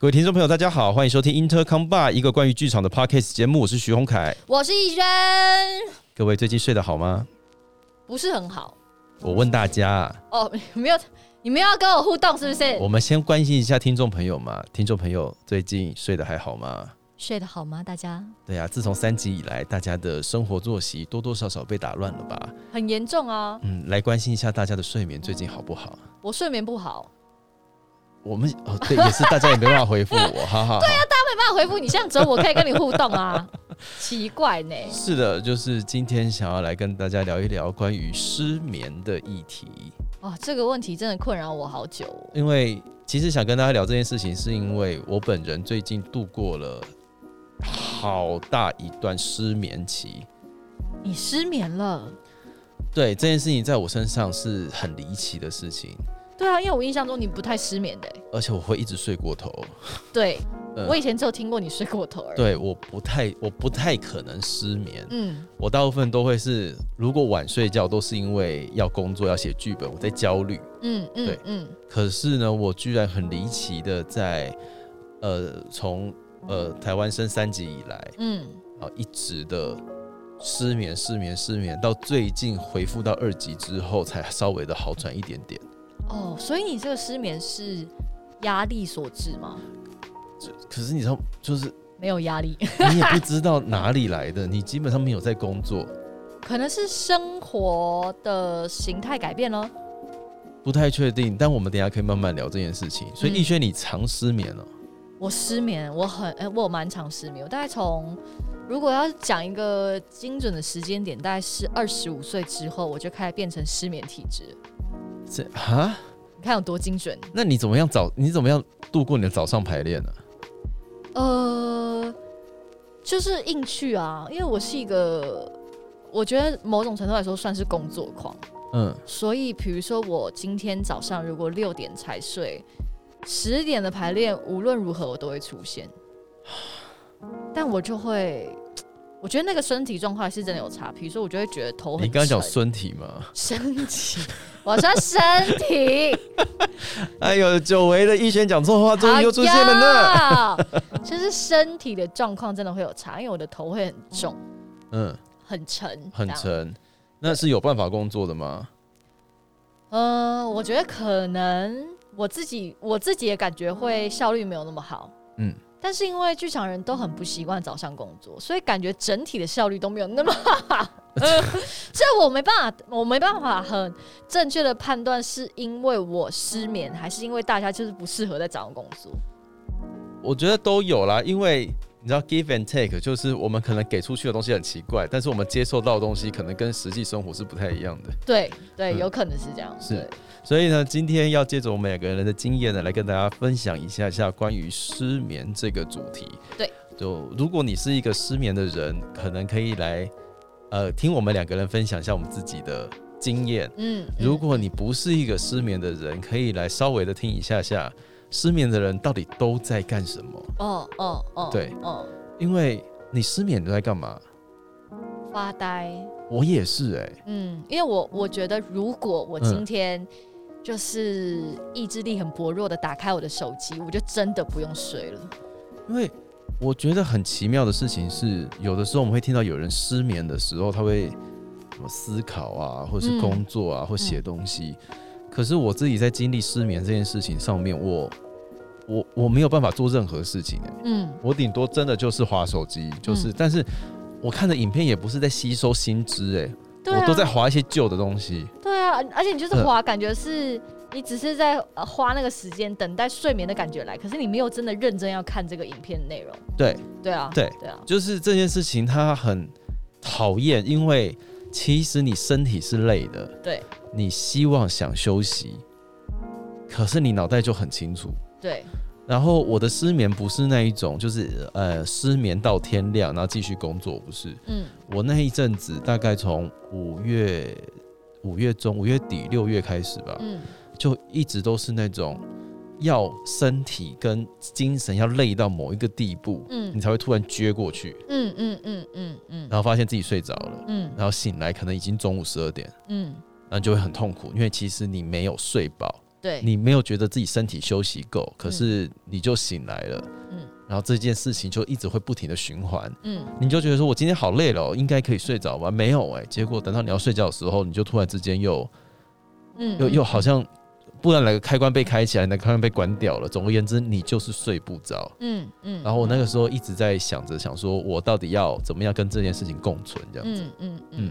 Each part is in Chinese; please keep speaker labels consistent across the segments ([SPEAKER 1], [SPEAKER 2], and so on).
[SPEAKER 1] 各位听众朋友，大家好，欢迎收听 Intercom Bar 一个关于剧场的 podcast 节目，我是徐宏凯。
[SPEAKER 2] 我是逸轩，
[SPEAKER 1] 各位最近睡得好吗？
[SPEAKER 2] 不是很好
[SPEAKER 1] 我问大家，
[SPEAKER 2] 哦。没有，你们要跟我互动是不是？
[SPEAKER 1] 我们先关心一下听众朋友嘛。听众朋友最近睡得还好吗？
[SPEAKER 2] 睡得好吗？大家
[SPEAKER 1] 对啊、自从三级以来，大家的生活作息多多少少被打乱了吧？
[SPEAKER 2] 很严重啊，
[SPEAKER 1] 嗯，来关心一下大家的睡眠最近好不好？
[SPEAKER 2] 我睡眠不好，
[SPEAKER 1] 我们哦，对，也是大家也没办法回复我，哈哈。对呀、
[SPEAKER 2] 他没办法回复你，这样只有我可以跟你互动啊，奇怪呢。
[SPEAKER 1] 是的，就是今天想要来跟大家聊一聊关于失眠的议题。
[SPEAKER 2] 哦，这个问题真的困扰我好久、哦。
[SPEAKER 1] 因为其实想跟大家聊这件事情，是因为我本人最近度过了好大一段失眠期。
[SPEAKER 2] 你失眠了？
[SPEAKER 1] 对这件事情，在我身上是很离奇的事情，
[SPEAKER 2] 对啊，因为我印象中你不太失眠的欸。
[SPEAKER 1] 而且我会一直睡过头。
[SPEAKER 2] 对，
[SPEAKER 1] 呃
[SPEAKER 2] 我以前只有听过你睡过头而已。，
[SPEAKER 1] 对，我不太，我不太可能失眠。
[SPEAKER 2] 嗯，
[SPEAKER 1] 我大部分都会是，如果晚睡觉，都是因为要工作、要写剧本，我在焦虑。
[SPEAKER 2] 嗯嗯
[SPEAKER 1] 对
[SPEAKER 2] 嗯，
[SPEAKER 1] 可是呢，我居然很离奇的在，呃，从呃台湾升三级以来，
[SPEAKER 2] 嗯，
[SPEAKER 1] 啊一直的失眠、失眠、失眠，到最近回复到二级之后，才稍微的好转一点点。
[SPEAKER 2] 哦，所以你这个失眠是压力所致吗？
[SPEAKER 1] 可是你知道，就是
[SPEAKER 2] 没有压力，
[SPEAKER 1] 你也不知道哪里来的，你基本上没有在工作，
[SPEAKER 2] 可能是生活的形态改变了。
[SPEAKER 1] 不太确定。但我们等一下可以慢慢聊这件事情。所以
[SPEAKER 2] 嗯
[SPEAKER 1] 逸轩，你常失眠了、
[SPEAKER 2] 我失眠，我很哎、我蛮常失眠。我大概从如果要讲一个精准的时间点，大概是二十五岁之后，我就开始变成失眠体质。
[SPEAKER 1] 这啊？
[SPEAKER 2] 你看有多精准？
[SPEAKER 1] 那你怎么样早？你怎么样度过你的早上排练呢、
[SPEAKER 2] 呃，就是硬去啊，因为我是一个，我觉得某种程度来说算是工作狂，
[SPEAKER 1] 嗯，
[SPEAKER 2] 所以比如说我今天早上如果六点才睡，十点的排练无论如何我都会出现，但我就会。我觉得那个身体状况是真的有差，比如说我就会觉得头很
[SPEAKER 1] 你刚刚讲身体吗？
[SPEAKER 2] 身体，我说身体，
[SPEAKER 1] 哎呦，久违的逸轩讲错话终于又出现了呢。
[SPEAKER 2] 呢。就是身体的状况真的会有差，因为我的头会很重、
[SPEAKER 1] 嗯，
[SPEAKER 2] 很沉、
[SPEAKER 1] 很。沉。那是有办法工作的吗？
[SPEAKER 2] 嗯、我觉得可能我自己我自己也感觉会效率没有那么好，
[SPEAKER 1] 嗯，
[SPEAKER 2] 但是因为剧场人都很不习惯早上工作，所以感觉整体的效率都没有那么 好。呃这我没办法，我没办法很正确的判断是因为我失眠，还是因为大家就是不适合在早上工作。
[SPEAKER 1] 我觉得都有啦，因为你知道 give and take，就是我们可能给出去的东西很奇怪，但是我们接受到的东西可能跟实际生活是不太一样的。
[SPEAKER 2] 对对，
[SPEAKER 1] 嗯
[SPEAKER 2] 有可能是这样。
[SPEAKER 1] 是
[SPEAKER 2] 对
[SPEAKER 1] 所以呢，今天要借着我们两个人的经验呢，来跟大家分享一下下关于失眠这个主题。
[SPEAKER 2] 对，
[SPEAKER 1] 就如果你是一个失眠的人，可能可以来呃听我们两个人分享一下我们自己的经验。
[SPEAKER 2] 嗯，嗯
[SPEAKER 1] 如果你不是一个失眠的人，可以来稍微的听一下下失眠的人到底都在干什么。
[SPEAKER 2] 哦哦哦，
[SPEAKER 1] 对
[SPEAKER 2] 哦，
[SPEAKER 1] 因为你失眠都在干嘛？
[SPEAKER 2] 发呆。
[SPEAKER 1] 我也是哎、
[SPEAKER 2] 嗯，因为我我觉得，如果我
[SPEAKER 1] 嗯
[SPEAKER 2] 今天就是意志力很薄弱的打开我的手机，我就真的不用睡了。
[SPEAKER 1] 因为我觉得很奇妙的事情是，有的时候我们会听到有人失眠的时候，他会什么思考啊，或者是
[SPEAKER 2] 嗯
[SPEAKER 1] 工作啊，或写东西。可是我自己在经历失眠这件事情上面，我我我没有办法做任何事情、欸，
[SPEAKER 2] 嗯，
[SPEAKER 1] 我顶多真的就是划手机，就是，
[SPEAKER 2] 嗯。
[SPEAKER 1] 但是我看的影片也不是在吸收新知、欸，
[SPEAKER 2] 对啊，
[SPEAKER 1] 我都在划一些旧的东西。
[SPEAKER 2] 对啊，而且你就是
[SPEAKER 1] 嗯
[SPEAKER 2] 滑，感觉是你只是在呃花那个时间等待睡眠的感觉来，可是你没有真的认真要看这个影片内容。
[SPEAKER 1] 对，
[SPEAKER 2] 对啊，
[SPEAKER 1] 对。
[SPEAKER 2] 对啊，
[SPEAKER 1] 就是这件事情它很讨厌，因为其实你身体是累的，
[SPEAKER 2] 对
[SPEAKER 1] 你希望想休息，可是你脑袋就很清楚。
[SPEAKER 2] 对，
[SPEAKER 1] 然后我的失眠不是那一种，就是呃失眠到天亮，然后继续工作，不是。
[SPEAKER 2] 嗯。
[SPEAKER 1] 我那一阵子大概从五月五月中、五月底、六月开始吧，
[SPEAKER 2] 嗯。
[SPEAKER 1] 就一直都是那种要身体跟精神要累到某一个地步，你
[SPEAKER 2] 嗯
[SPEAKER 1] 才会突然撅过去，
[SPEAKER 2] 嗯嗯嗯嗯嗯。
[SPEAKER 1] 然后发现自己睡着了，
[SPEAKER 2] 嗯。
[SPEAKER 1] 然后醒来可能已经中午十二点，
[SPEAKER 2] 嗯，
[SPEAKER 1] 然后就会很痛苦，因为其实你没有睡饱。
[SPEAKER 2] 对，
[SPEAKER 1] 你没有觉得自己身体休息够，可是你就醒来了，
[SPEAKER 2] 嗯
[SPEAKER 1] 然后这件事情就一直会不停的循环，
[SPEAKER 2] 嗯
[SPEAKER 1] 你就觉得说我今天好累了哦，应该可以睡着吧？没有哎、结果等到你要睡觉的时候，你就突然之间又
[SPEAKER 2] 嗯，
[SPEAKER 1] 又又好像不然哪个开关被开起来，哪个开关被关掉了。总而言之，你就是睡不着。
[SPEAKER 2] 嗯嗯，
[SPEAKER 1] 然后我那个时候一直在想着，想说我到底要怎么样跟这件事情共存，这样子
[SPEAKER 2] 嗯嗯嗯
[SPEAKER 1] 嗯，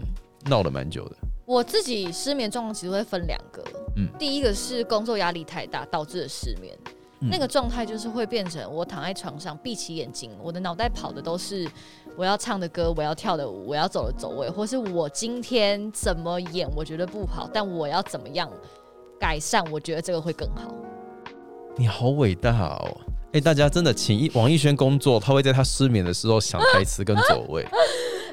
[SPEAKER 1] 闹了蛮久的。
[SPEAKER 2] 我自己失眠状况其实会分两个，
[SPEAKER 1] 嗯
[SPEAKER 2] 第一个是工作压力太大导致的失眠，
[SPEAKER 1] 嗯
[SPEAKER 2] 那个状态就是会变成我躺在床上闭起眼睛，我的脑袋跑的都是我要唱的歌，我要跳的舞，我要走的走位，或是我今天怎么演我觉得不好，但我要怎么样改善，我觉得这个会更好。
[SPEAKER 1] 你好伟大哦！哎、大家真的请一王艺轩工作，他会在他失眠的时候想台词跟走位。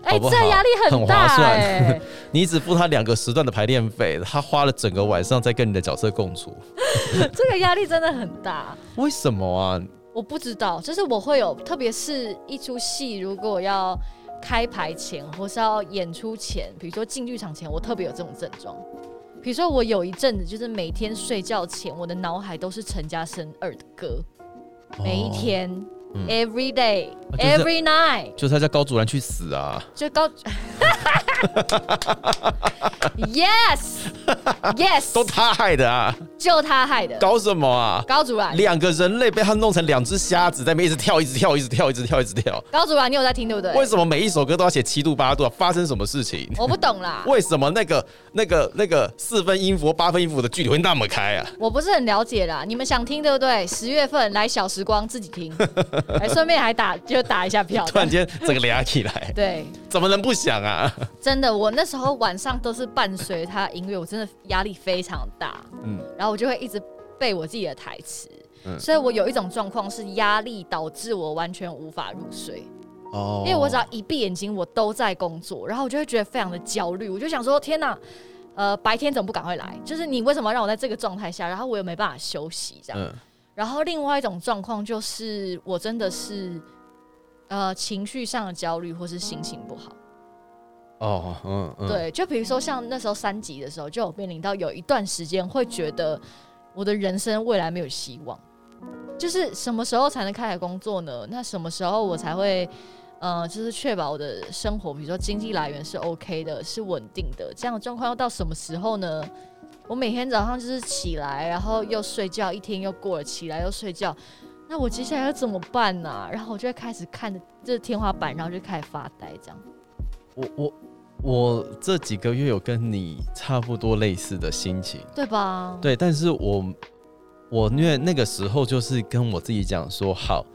[SPEAKER 2] 哎、这压力很
[SPEAKER 1] 很
[SPEAKER 2] 大
[SPEAKER 1] 划算
[SPEAKER 2] 哎、
[SPEAKER 1] 你只付他两个时段的排练费，他花了整个晚上在跟你的角色共处。
[SPEAKER 2] 这个压力真的很大。
[SPEAKER 1] 为什么啊？
[SPEAKER 2] 我不知道，就是我会有，特别是一出戏，如果要开排前或是要演出前，比如说进剧场前，我特别有这种症状。比如说我有一阵子，就是每天睡觉前，我的脑海都是陈嘉生二的歌，每一
[SPEAKER 1] 哦
[SPEAKER 2] 天、
[SPEAKER 1] 嗯
[SPEAKER 2] e v e r y day、every night，
[SPEAKER 1] 就是他叫高祖兰去死啊！
[SPEAKER 2] 就高 yes yes，
[SPEAKER 1] 都他害的啊！
[SPEAKER 2] 就他害的，
[SPEAKER 1] 搞什么啊？
[SPEAKER 2] 高主任，
[SPEAKER 1] 两个人类被他弄成两只瞎子，在那边一直跳，一直跳，一直跳，一直跳，一直跳。
[SPEAKER 2] 高主任，你有在听对不对？
[SPEAKER 1] 为什么每一首歌都要写七度八度啊？发生什么事情？
[SPEAKER 2] 我不懂啦，
[SPEAKER 1] 为什么那个、那个、那个四分音符、八分音符的距离会那么开啊？
[SPEAKER 2] 我不是很了解啦，你们想听对不对？十月份来小时光自己听，还，顺便还打就打一下票。
[SPEAKER 1] 突然间整个俩起来，
[SPEAKER 2] 对，
[SPEAKER 1] 怎么能不想啊？
[SPEAKER 2] 真的，我那时候晚上都是伴随他音乐，我真的压力非常大，
[SPEAKER 1] 嗯
[SPEAKER 2] 然后我就会一直背我自己的台词，
[SPEAKER 1] 嗯
[SPEAKER 2] 所以我有一种状况是压力导致我完全无法入睡，
[SPEAKER 1] 哦
[SPEAKER 2] 因为我只要一闭眼睛，我都在工作，然后我就会觉得非常的焦虑，我就想说，天哪！呃，白天怎么不赶快来？就是你为什么要让我在这个状态下，然后我又没办法休息这样？
[SPEAKER 1] 嗯
[SPEAKER 2] 然后另外一种状况就是，我真的是呃情绪上的焦虑，或是心情不好。
[SPEAKER 1] 哦嗯嗯，
[SPEAKER 2] 对，就比如说像那时候三级的时候，就有面临到有一段时间会觉得我的人生未来没有希望，就是什么时候才能开始工作呢？那什么时候我才会呃，就是确保我的生活，比如说经济来源是 OK 的，是稳定的，这样的状况要到什么时候呢？我每天早上就是起来，然后又睡觉，一天又过了，起来又睡觉。那我接下来要怎么办呢、然后我就开始看着这天花板，然后就开始发呆，这样。
[SPEAKER 1] 我我我这几个月有跟你差不多类似的心情，
[SPEAKER 2] 对吧？
[SPEAKER 1] 对，但是我我因为那个时候就是跟我自己讲说，好，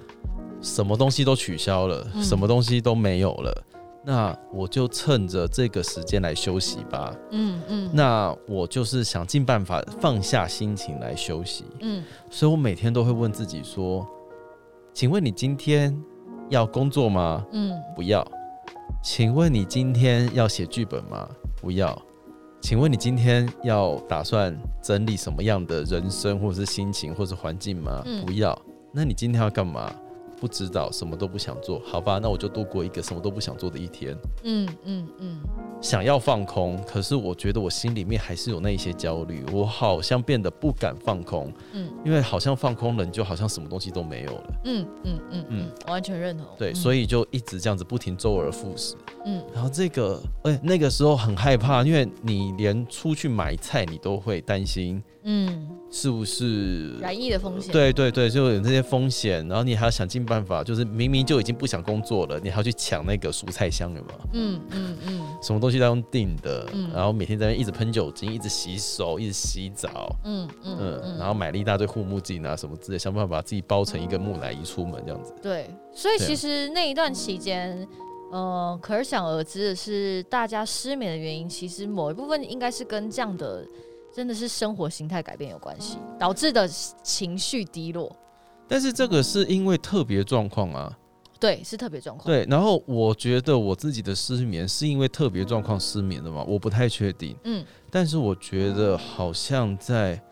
[SPEAKER 1] 什么东西都取消了，
[SPEAKER 2] 嗯
[SPEAKER 1] 什么东西都没有了，那我就趁着这个时间来休息吧。
[SPEAKER 2] 嗯嗯，
[SPEAKER 1] 那我就是想尽办法放下心情来休息，
[SPEAKER 2] 嗯
[SPEAKER 1] 所以我每天都会问自己说，请问你今天要工作吗？
[SPEAKER 2] 嗯
[SPEAKER 1] 不要。请问你今天要写剧本吗？不要。请问你今天要打算整理什么样的人生，或者是心情，或者是环境吗？
[SPEAKER 2] 嗯
[SPEAKER 1] 不要。那你今天要干嘛？不知道，什么都不想做。好吧，那我就度过一个什么都不想做的一天。
[SPEAKER 2] 嗯嗯嗯，
[SPEAKER 1] 想要放空，可是我觉得我心里面还是有那一些焦虑，我好像变得不敢放空，
[SPEAKER 2] 嗯
[SPEAKER 1] 因为好像放空了，你就好像什么东西都没有了。
[SPEAKER 2] 嗯嗯嗯嗯，完全认同。
[SPEAKER 1] 对，
[SPEAKER 2] 嗯
[SPEAKER 1] 所以就一直这样子不停周而复始。
[SPEAKER 2] 嗯
[SPEAKER 1] 然后这个，哎、那个时候很害怕，因为你连出去买菜你都会担心
[SPEAKER 2] 嗯，
[SPEAKER 1] 是不是。
[SPEAKER 2] 染疫的风险。，
[SPEAKER 1] 对对对，就有这些风险，然后你还要想尽办法，就是明明就已经不想工作了，你还要去抢那个蔬菜箱，有没有？
[SPEAKER 2] 嗯嗯嗯
[SPEAKER 1] 什么东西都要用订的，
[SPEAKER 2] 嗯
[SPEAKER 1] 然后每天在那一直喷酒精，一直洗手，一直洗澡，
[SPEAKER 2] 嗯嗯
[SPEAKER 1] 嗯，
[SPEAKER 2] 嗯，
[SPEAKER 1] 然后买了一大堆护目镜啊什么之类，想办法把自己包成一个木乃伊出门这样子。
[SPEAKER 2] 对，所以其实那一段期间。呃，可想而知的是，大家失眠的原因，其实某一部分应该是跟这样的，真的是生活形态改变有关系，导致的情绪低落。
[SPEAKER 1] 但是这个是因为特别状况啊，
[SPEAKER 2] 对，是特别状况。
[SPEAKER 1] 对。然后我觉得我自己的失眠是因为特别状况失眠的嘛，我不太确定。
[SPEAKER 2] 嗯
[SPEAKER 1] 但是我觉得好像在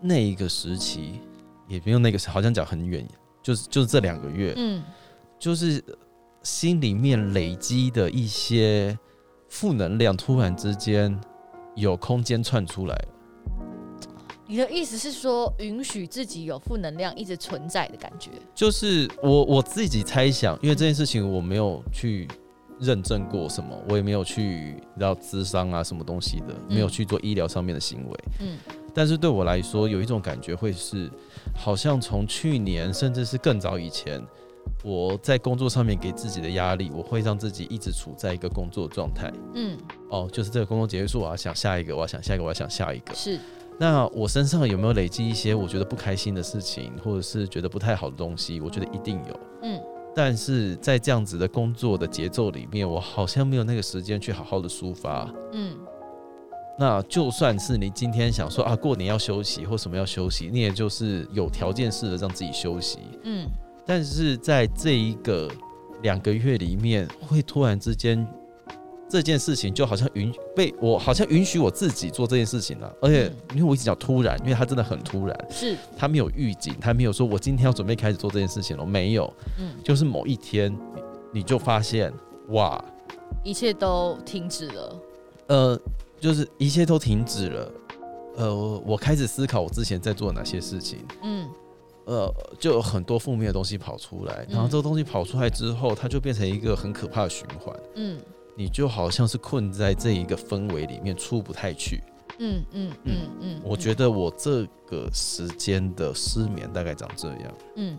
[SPEAKER 1] 那一个时期，也没有那个时，好像讲很远，就是就是这两个月，
[SPEAKER 2] 嗯
[SPEAKER 1] 就是心里面累积的一些负能量，突然之间有空间窜出来了。
[SPEAKER 2] 你的意思是说，允许自己有负能量一直存在的感觉？
[SPEAKER 1] 就是我我自己猜想，因为这件事情我没有去认证过什么，我也没有去你知道咨商啊什么东西的，
[SPEAKER 2] 嗯
[SPEAKER 1] 没有去做医疗上面的行为。
[SPEAKER 2] 嗯
[SPEAKER 1] 但是对我来说，有一种感觉会是，好像从去年甚至是更早以前，我在工作上面给自己的压力，我会让自己一直处在一个工作状态。
[SPEAKER 2] 嗯，
[SPEAKER 1] 哦，就是这个工作结束，我要想下一个，我要想下一个，我要想下一个。
[SPEAKER 2] 是，
[SPEAKER 1] 那我身上有没有累积一些我觉得不开心的事情，或者是觉得不太好的东西？我觉得一定有。
[SPEAKER 2] 嗯
[SPEAKER 1] 但是在这样子的工作的节奏里面，我好像没有那个时间去好好的抒发。
[SPEAKER 2] 嗯
[SPEAKER 1] 那就算是你今天想说啊，过年要休息或什么要休息，你也就是有条件式的让自己休息。
[SPEAKER 2] 嗯
[SPEAKER 1] 但是在这一个两个月里面，会突然之间这件事情就好像允被我好像允许我自己做这件事情了，而且因为我一直讲突然，因为它真的很突然，
[SPEAKER 2] 是，
[SPEAKER 1] 他没有预警，他没有说我今天要准备开始做这件事情了，没有，
[SPEAKER 2] 嗯，
[SPEAKER 1] 就是某一天你你就发现哇，
[SPEAKER 2] 一切都停止了。
[SPEAKER 1] 呃，就是一切都停止了。呃，我开始思考我之前在做哪些事情，
[SPEAKER 2] 嗯
[SPEAKER 1] 呃，就有很多负面的东西跑出来，然后这个东西跑出来之后，它就变成一个很可怕的循环，
[SPEAKER 2] 嗯。
[SPEAKER 1] 你就好像是困在这一个氛围里面出不太去。
[SPEAKER 2] 嗯嗯嗯嗯，
[SPEAKER 1] 我觉得我这个时间的失眠大概长这样。
[SPEAKER 2] 嗯，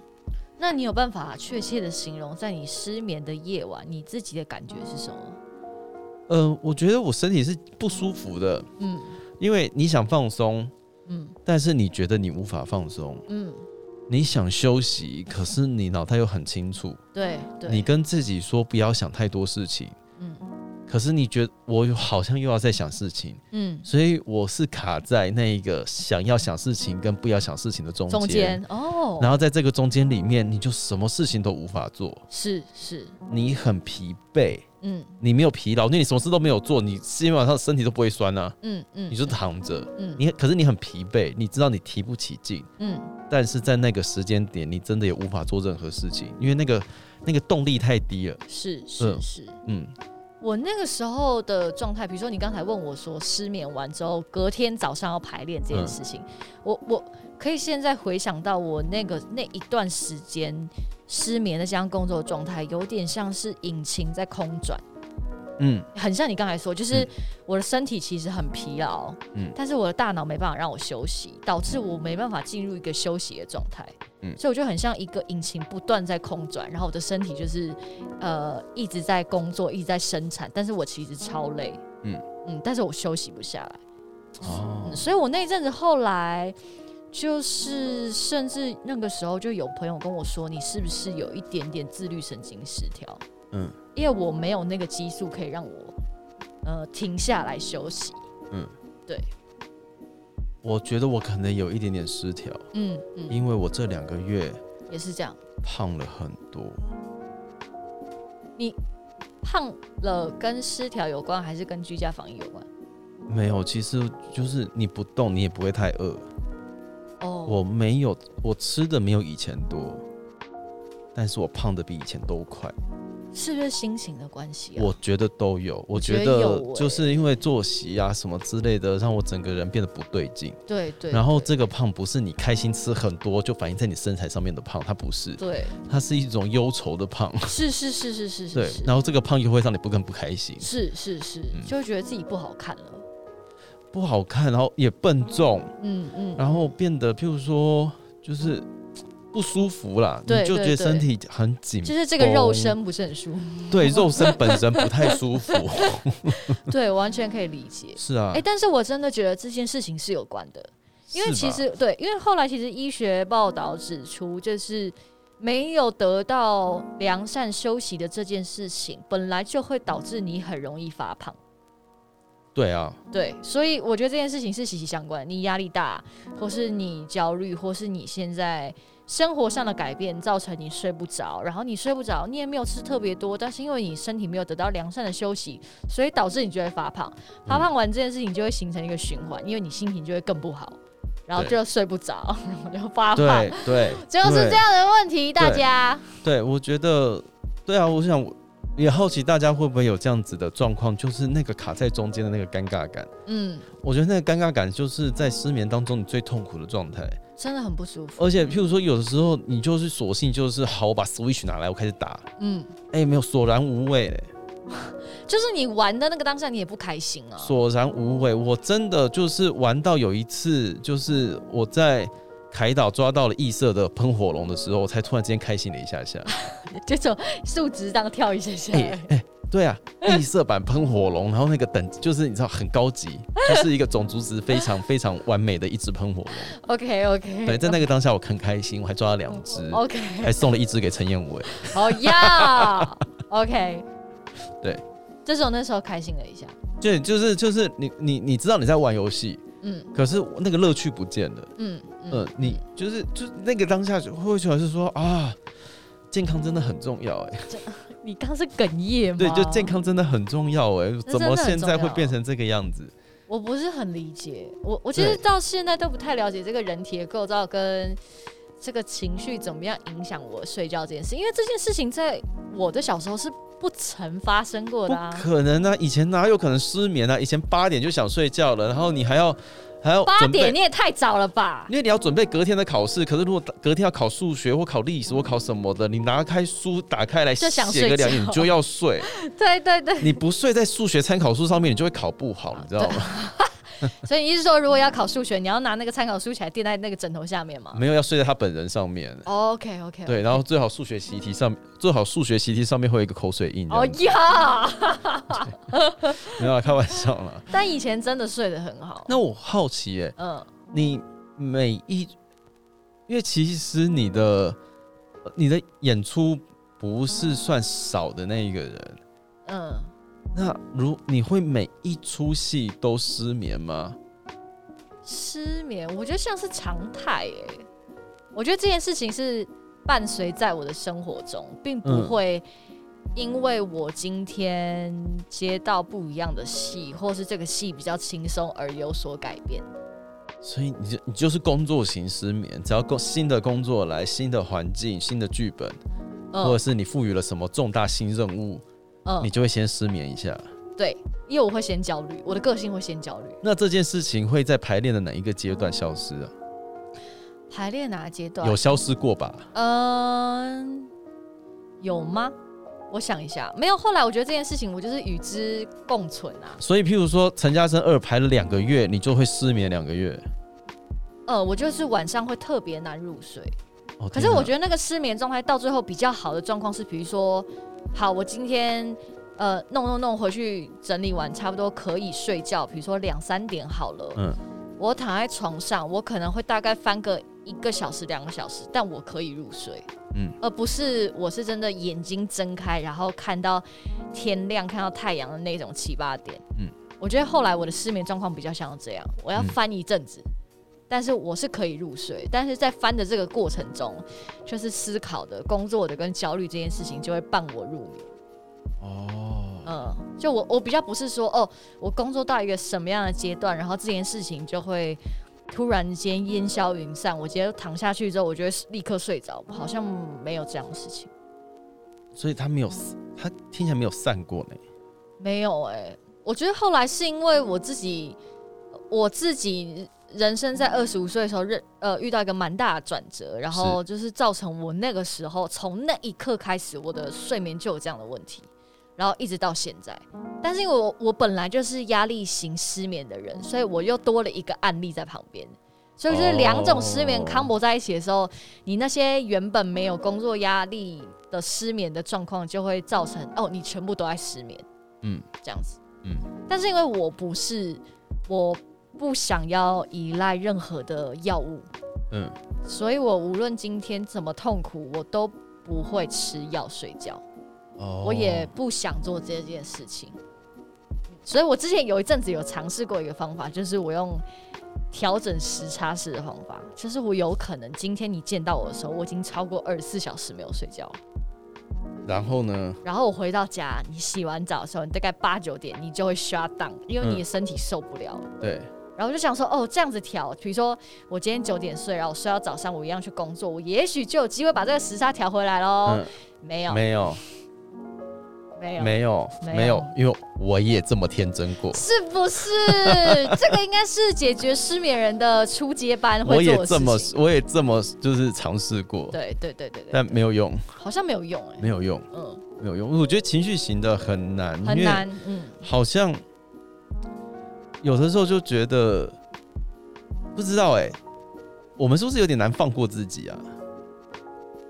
[SPEAKER 2] 那你有办法确切的形容在你失眠的夜晚，你自己的感觉是什么？
[SPEAKER 1] 呃，我觉得我身体是不舒服的，
[SPEAKER 2] 嗯。
[SPEAKER 1] 因为你想放松，
[SPEAKER 2] 嗯。
[SPEAKER 1] 但是你觉得你无法放松，
[SPEAKER 2] 嗯，
[SPEAKER 1] 你想休息，可是你脑袋又很清楚，
[SPEAKER 2] 对对，
[SPEAKER 1] 你跟自己说不要想太多事情，
[SPEAKER 2] 嗯。
[SPEAKER 1] 可是你觉得我好像又要在想事情，
[SPEAKER 2] 嗯。
[SPEAKER 1] 所以我是卡在那一个想要想事情跟不要想事情的中间，
[SPEAKER 2] 中间哦，
[SPEAKER 1] 然后在这个中间里面，你就什么事情都无法做，
[SPEAKER 2] 是是，
[SPEAKER 1] 你很疲惫，
[SPEAKER 2] 嗯。
[SPEAKER 1] 你没有疲劳，因为你什么事都没有做，你基本上身体都不会酸啊，
[SPEAKER 2] 嗯嗯，
[SPEAKER 1] 你就躺着，
[SPEAKER 2] 嗯。
[SPEAKER 1] 你可是你很疲惫，你知道你提不起劲，
[SPEAKER 2] 嗯。
[SPEAKER 1] 但是在那个时间点，你真的也无法做任何事情，因为那个那个动力太低了。
[SPEAKER 2] 是是
[SPEAKER 1] 嗯。
[SPEAKER 2] 是。
[SPEAKER 1] 嗯，
[SPEAKER 2] 我那个时候的状态，比如说你刚才问我说失眠完之后，隔天早上要排练这件事情，我我可以现在回想到我那个那一段时间失眠的这样工作的状态，有点像是引擎在空转，
[SPEAKER 1] 嗯。
[SPEAKER 2] 很像你刚才说，就是
[SPEAKER 1] 嗯。
[SPEAKER 2] 我的身体其实很疲劳，
[SPEAKER 1] 嗯。
[SPEAKER 2] 但是我的大脑没办法让我休息，导致我没办法进入一个休息的状态。
[SPEAKER 1] 嗯。
[SPEAKER 2] 所以我就很像一个引擎不断在空转，然后我的身体就是呃一直在工作，一直在生产，但是我其实超累，嗯。
[SPEAKER 1] 嗯
[SPEAKER 2] 嗯，但是我休息不下来，
[SPEAKER 1] 哦。
[SPEAKER 2] 嗯，所以我那一阵子后来就是甚至那个时候就有朋友跟我说，你是不是有一点点自律神经失调？
[SPEAKER 1] 嗯
[SPEAKER 2] 因为我没有那个激素可以让我呃停下来休息，
[SPEAKER 1] 嗯，
[SPEAKER 2] 对，
[SPEAKER 1] 我觉得我可能有一点点失调，
[SPEAKER 2] 嗯嗯，
[SPEAKER 1] 因为我这两个月
[SPEAKER 2] 也是这样。
[SPEAKER 1] 胖了很多。
[SPEAKER 2] 你胖了跟失调有关，还是跟居家防疫有关？
[SPEAKER 1] 没有，其实就是你不动，你也不会太饿。
[SPEAKER 2] 哦，
[SPEAKER 1] 我没有，我吃的没有以前多，但是我胖的比以前都快。
[SPEAKER 2] 是不是心情的关系啊？
[SPEAKER 1] 我觉得都有，我
[SPEAKER 2] 觉
[SPEAKER 1] 觉
[SPEAKER 2] 得
[SPEAKER 1] 就是因为作息啊什么之类的，让我整个人变得不对劲。
[SPEAKER 2] 对对，
[SPEAKER 1] 然后这个胖不是你开心吃很多就反映在你身材上面的胖，它不是，
[SPEAKER 2] 对
[SPEAKER 1] 它是一种忧愁的胖。
[SPEAKER 2] 是是是是是是
[SPEAKER 1] 对，然后这个胖又会让你不更不开心，
[SPEAKER 2] 是是是，
[SPEAKER 1] 嗯
[SPEAKER 2] 就会觉得自己不好看了。
[SPEAKER 1] 不好看，然后也笨重，
[SPEAKER 2] 嗯嗯，
[SPEAKER 1] 然后变得譬如说就是 不舒服啦，
[SPEAKER 2] 对
[SPEAKER 1] 你就觉得身体很紧，
[SPEAKER 2] 就是这个肉身不是很舒服，
[SPEAKER 1] 对肉身本身不太舒服。
[SPEAKER 2] 对，完全可以理解。
[SPEAKER 1] 是啊。
[SPEAKER 2] 哎、，但是我真的觉得这件事情是有关的，因为其实对，因为后来其实医学报道指出，就是没有得到良善休息的这件事情，本来就会导致你很容易发胖。
[SPEAKER 1] 对啊，
[SPEAKER 2] 对，所以我觉得这件事情是息息相关。你压力大，或是你焦虑，或是你现在生活上的改变造成你睡不着，然后你睡不着，你也没有吃特别多，但是因为你身体没有得到良善的休息，所以导致你就会发胖。发胖完这件事情就会形成一个循环，因为你心情就会更不好，然后就睡不着，然后就发胖
[SPEAKER 1] 对，对，
[SPEAKER 2] 就是这。样的问题。大家，
[SPEAKER 1] 对，我觉得，对啊，我想我也好奇大家会不会有这样子的状况，就是那个卡在中间的那个尴尬感。
[SPEAKER 2] 嗯，
[SPEAKER 1] 我觉得那个尴尬感就是在失眠当中你最痛苦的状态。
[SPEAKER 2] 真的很不舒服。
[SPEAKER 1] 而且，譬如说，有的时候你就是索性就是好，我把 Switch 拿来，我开始打，
[SPEAKER 2] 嗯，
[SPEAKER 1] 哎、没有索然无味嘞，
[SPEAKER 2] 就是你玩的那个当下，你也不开心啊。
[SPEAKER 1] 索然无味。我真的就是玩到有一次，就是我在凯岛抓到了异色的喷火龙的时候，我才突然之间开心了一下下。
[SPEAKER 2] 这种数值当跳一下下
[SPEAKER 1] 哎、哎、对啊，异色版喷火龙，然后那个等就是你知道很高级，就是一个种族值非常非常完美的一只喷火龙。
[SPEAKER 2] OK OK，
[SPEAKER 1] 对，在那个当下我很开心，我还抓了两只，
[SPEAKER 2] OK，
[SPEAKER 1] 还送了一只给陈彦伟。
[SPEAKER 2] 哦呀，OK，
[SPEAKER 1] 对，
[SPEAKER 2] 这是我那时候开心了一下。
[SPEAKER 1] 就就是就是你你你知道你在玩游戏，
[SPEAKER 2] 嗯
[SPEAKER 1] 可是那个乐趣不见了。
[SPEAKER 2] 嗯
[SPEAKER 1] 嗯，你就是就那个当下就会觉得是说啊，健康真的很重要哎、
[SPEAKER 2] 你刚是哽咽吗？
[SPEAKER 1] 对，就健。康真的很重要哎、
[SPEAKER 2] 这
[SPEAKER 1] 怎么现在会变成这个样子？
[SPEAKER 2] 我不是很理解，我我其实到现在都不太了解这个人体的构造跟这个情绪怎么样影响我睡觉这件事，因为这件事情在我的小时候是不曾发生过的啊。
[SPEAKER 1] 可能啊！以前哪有可能失眠啊？以前八点就想睡觉了，然后你还要还要
[SPEAKER 2] 八点你也太早了吧？
[SPEAKER 1] 因为你要准备隔天的考试，可是如果隔天要考数学或考历史或考什么的，你拿开书打开来写个两
[SPEAKER 2] 睡觉
[SPEAKER 1] 眼，你就要睡。
[SPEAKER 2] 对对对，
[SPEAKER 1] 你不睡在数学参考书上面，你就会考不好，你知道吗？
[SPEAKER 2] 所以你是说，如果要考数学，你要拿那个参考书起来垫在那个枕头下面吗
[SPEAKER 1] 没有要睡在他本人上面。
[SPEAKER 2] ？OK OK，
[SPEAKER 1] 对，然后最好数学习题上，最好数学习题上面会有一个口水印这
[SPEAKER 2] 哦。呀，
[SPEAKER 1] 没有啦，开玩笑啦。
[SPEAKER 2] 但以前真的睡得很好。
[SPEAKER 1] 那我好奇耶、
[SPEAKER 2] 嗯，
[SPEAKER 1] 你每一，因为其实你的你的演出不是算少的那一个人，
[SPEAKER 2] 嗯，
[SPEAKER 1] 那如你会每一出戏都失眠吗？
[SPEAKER 2] 失眠，我觉得像是常态耶。我觉得这件事情是伴随在我的生活中，并不
[SPEAKER 1] 嗯
[SPEAKER 2] 会因为我今天接到不一样的戏，或是这个戏比较轻松而有所改变。
[SPEAKER 1] 所以你就你就是工作型失眠，只要工新的工作来，新的环境、新的剧本，或者
[SPEAKER 2] 嗯
[SPEAKER 1] 是你赋予了什么重大新任务，
[SPEAKER 2] 嗯
[SPEAKER 1] 你，就会先失眠一下。
[SPEAKER 2] 对，因为我会先焦虑，我的个性会先焦虑。
[SPEAKER 1] 那这件事情会在排练的哪一个阶段消失啊？
[SPEAKER 2] 排练哪个阶段？
[SPEAKER 1] 有消失过吧？
[SPEAKER 2] 嗯，有吗？我想一下，没有。后来我觉得这件事情，我就是与之共存啊。
[SPEAKER 1] 所以，譬如说《陈嘉生二》排了两个月，你就会失眠两个月。
[SPEAKER 2] 呃，我就是晚上会特别难入睡。
[SPEAKER 1] 哦，
[SPEAKER 2] 可是我觉得，那个失眠状态到最后比较好的状况是，比如说，好，我今天呃弄弄弄回去整理完，差不多可以睡觉，比如说两三点好了，
[SPEAKER 1] 嗯，
[SPEAKER 2] 我躺在床上，我可能会大概翻个一个小时、两个小时，但我可以入睡，
[SPEAKER 1] 嗯，
[SPEAKER 2] 而不是我是真的眼睛睁开，然后看到天亮、看到太阳的那种七八点，
[SPEAKER 1] 嗯
[SPEAKER 2] 嗯，我觉得后来我的失眠状况比较像这样，我要
[SPEAKER 1] 嗯。
[SPEAKER 2] 翻一阵子。但是我是可以入睡，但是在翻的这个过程中，就是思考的、工作的跟焦虑这件事情就会伴我入眠。
[SPEAKER 1] 哦，
[SPEAKER 2] 嗯，就我我比较不是说哦，我工作到一个什么样的阶段，然后这件事情就会突然间烟消云散，我直接躺下去之后，我就会立刻睡着，好像没有这样的事情，
[SPEAKER 1] 所以他没有，他听起来没有散过呢。
[SPEAKER 2] 没有哎、我觉得后来是因为我自己，我自己人生在二十五岁的时候认呃遇到一个蛮大的转折，然后就是造成我那个时候从那一刻开始，我的睡眠就有这样的问题。然后一直到现在，但是因为我我本来就是压力型失眠的人，所以我又多了一个案例在旁边，所以就是两种失眠
[SPEAKER 1] 哦
[SPEAKER 2] combo 在一起的时候，你那些原本没有工作压力的失眠的状况，就会造成哦，你全部都在失眠，
[SPEAKER 1] 嗯
[SPEAKER 2] 这样子。
[SPEAKER 1] 嗯，
[SPEAKER 2] 但是因为我不是，我不想要依赖任何的药物，
[SPEAKER 1] 嗯，
[SPEAKER 2] 所以我无论今天怎么痛苦，我都不会吃药睡觉。
[SPEAKER 1] 哦
[SPEAKER 2] 我也不想做这件事情，所以我之前有一阵子有尝试过一个方法，就是我用调整时差式的方法，就是我有可能今天你见到我的时候，我已经超过二十四小时没有睡觉，
[SPEAKER 1] 然后呢？
[SPEAKER 2] 然后我回到家，你洗完澡的时候，你大概八九点，你就会 shut down，因为你的身体受不了了。
[SPEAKER 1] 对，
[SPEAKER 2] 然后我就想说，哦，这样子调，比如说我今天九点睡，然后我睡到早上，我一样去工作，我也许就有机会把这个时差调回来喽。
[SPEAKER 1] 嗯，
[SPEAKER 2] 没有，
[SPEAKER 1] 没有，
[SPEAKER 2] 没有，
[SPEAKER 1] 没有，
[SPEAKER 2] 没有
[SPEAKER 1] 因为我也这么天真过，
[SPEAKER 2] 是不是？这个应该是解决失眠人的初阶班
[SPEAKER 1] 我
[SPEAKER 2] 会做的
[SPEAKER 1] 也这么。我也这么就是尝试过，
[SPEAKER 2] 对对对对对，
[SPEAKER 1] 但没有用，
[SPEAKER 2] 好像没有用哎、
[SPEAKER 1] 没有用，
[SPEAKER 2] 嗯，
[SPEAKER 1] 没有用。我觉得情绪型的很难，
[SPEAKER 2] 很难，嗯，
[SPEAKER 1] 好像有的时候就觉得不知道哎、我们是不是有点难放过自己啊？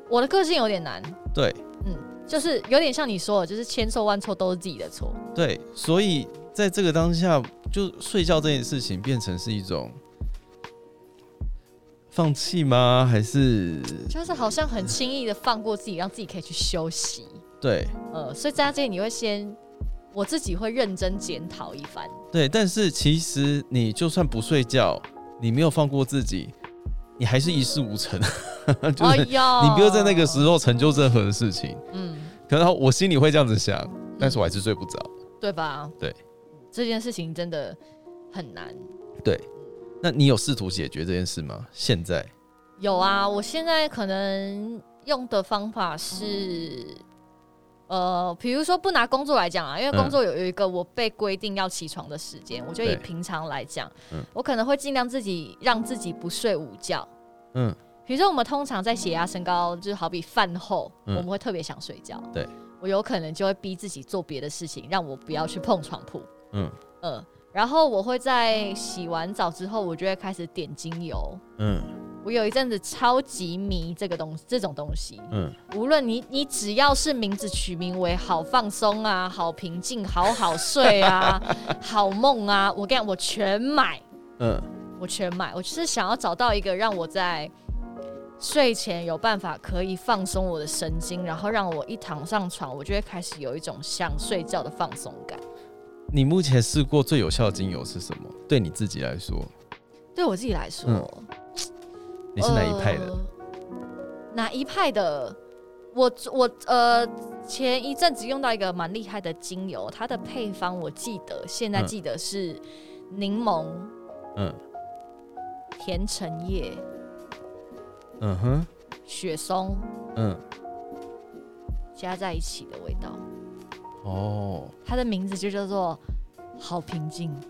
[SPEAKER 2] 我的个性有点难，
[SPEAKER 1] 对嗯
[SPEAKER 2] 就是有点像你说的，就是千错万错都是自己的错。
[SPEAKER 1] 对，所以在这个当下，就睡觉这件事情变成是一种放弃吗？还是
[SPEAKER 2] 就是好像很轻易的放过自己，让自己可以去休息。
[SPEAKER 1] 对
[SPEAKER 2] 呃，所以在这里你会先，我自己会认真检讨一番。
[SPEAKER 1] 对？但是其实你就算不睡觉，你没有放过自己，你还是一事无成，就是
[SPEAKER 2] 呀
[SPEAKER 1] 你不要在那个时候成就任何的事情。
[SPEAKER 2] 嗯，
[SPEAKER 1] 可能我心里会这样子想，但是我还是睡不着。
[SPEAKER 2] 对吧？
[SPEAKER 1] 对，
[SPEAKER 2] 这件事情真的很难。
[SPEAKER 1] 对，那你有试图解决这件事吗？现在？
[SPEAKER 2] 有啊，我现在可能用的方法是，呃，比如说不拿工作来讲啊，因为工作有有一个我被规定要起床的时间，我觉得
[SPEAKER 1] 以
[SPEAKER 2] 平常来讲，
[SPEAKER 1] 嗯。
[SPEAKER 2] 我可能会尽量自己让自己不睡午觉。
[SPEAKER 1] 嗯，
[SPEAKER 2] 比如说我们通常在血压升高，就是好比饭后，
[SPEAKER 1] 嗯。
[SPEAKER 2] 我们会特别想睡觉。
[SPEAKER 1] 对，
[SPEAKER 2] 我有可能就会逼自己做别的事情，让我不要去碰床铺。
[SPEAKER 1] 嗯。
[SPEAKER 2] 嗯，然后我会在洗完澡之后，我就会开始点精油。
[SPEAKER 1] 嗯
[SPEAKER 2] 我有一阵子超级迷这个东这种东西，
[SPEAKER 1] 嗯
[SPEAKER 2] 无论你你只要是名字取名为好放松啊、好平静、好好睡啊、好梦啊，我跟你讲，我全买，
[SPEAKER 1] 嗯
[SPEAKER 2] 我全买。我就是想要找到一个让我在睡前有办法可以放松我的神经，然后让我一躺上床，我就会开始有一种想睡觉的放松感。
[SPEAKER 1] 你目前试过最有效的精油是什么？对你自己来说，
[SPEAKER 2] 对我自己来说，
[SPEAKER 1] 嗯你是哪一派的？
[SPEAKER 2] 呃哪一派的？我我呃前一阵子用到一个蛮厉害的精油，它的配方我记得，现在
[SPEAKER 1] 嗯
[SPEAKER 2] 记得是柠檬、
[SPEAKER 1] 嗯
[SPEAKER 2] 甜橙叶、
[SPEAKER 1] 嗯哼
[SPEAKER 2] 雪松
[SPEAKER 1] 嗯
[SPEAKER 2] 加在一起的味道。
[SPEAKER 1] 哦，
[SPEAKER 2] 它的名字就叫做“好平静”，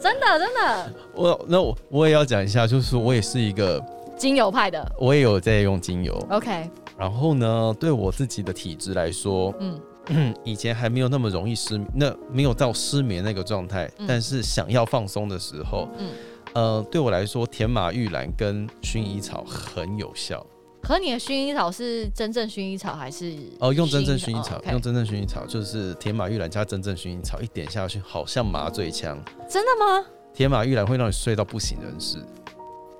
[SPEAKER 2] 真的真的。
[SPEAKER 1] 我那我我也要讲一下，就是我也是一个，
[SPEAKER 2] 精油派的。
[SPEAKER 1] 我也有在用精油
[SPEAKER 2] ，OK，
[SPEAKER 1] 然后呢，对我自己的体质来说，
[SPEAKER 2] 嗯。
[SPEAKER 1] 以前还没有那么容易失眠，那没有到失眠那个状态，
[SPEAKER 2] 嗯。
[SPEAKER 1] 但是想要放松的时候，
[SPEAKER 2] 嗯。
[SPEAKER 1] 呃，对我来说，甜马玉兰跟薰衣草很有效。
[SPEAKER 2] 可你的薰衣草是真正薰衣草还是？
[SPEAKER 1] 哦，用真正薰衣草，用真正薰衣草，就是甜马玉兰加真正薰衣草，一点下去，好像麻醉枪。
[SPEAKER 2] 真的吗？
[SPEAKER 1] 甜马玉兰会让你睡到不省人事。